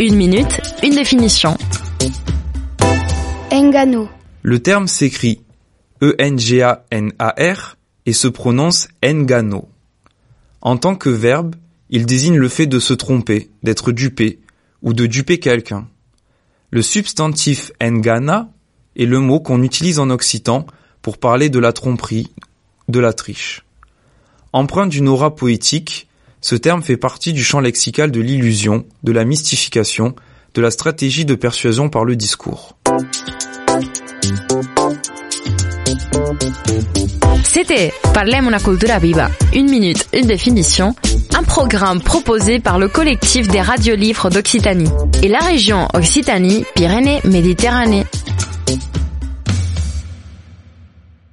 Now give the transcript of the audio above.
Une minute, une définition. Engano. Le terme s'écrit E-N-G-A-N-A-R et se prononce engano. En tant que verbe, il désigne le fait de se tromper, d'être dupé ou de duper quelqu'un. Le substantif engana est le mot qu'on utilise en occitan pour parler de la tromperie, de la triche. Empreint d'une aura poétique, ce terme fait partie du champ lexical de l'illusion, de la mystification, de la stratégie de persuasion par le discours. C'était Parlem una cultura viva. Une minute, une définition. Un programme proposé par le collectif des radiolivres d'Occitanie et la région Occitanie-Pyrénées-Méditerranée.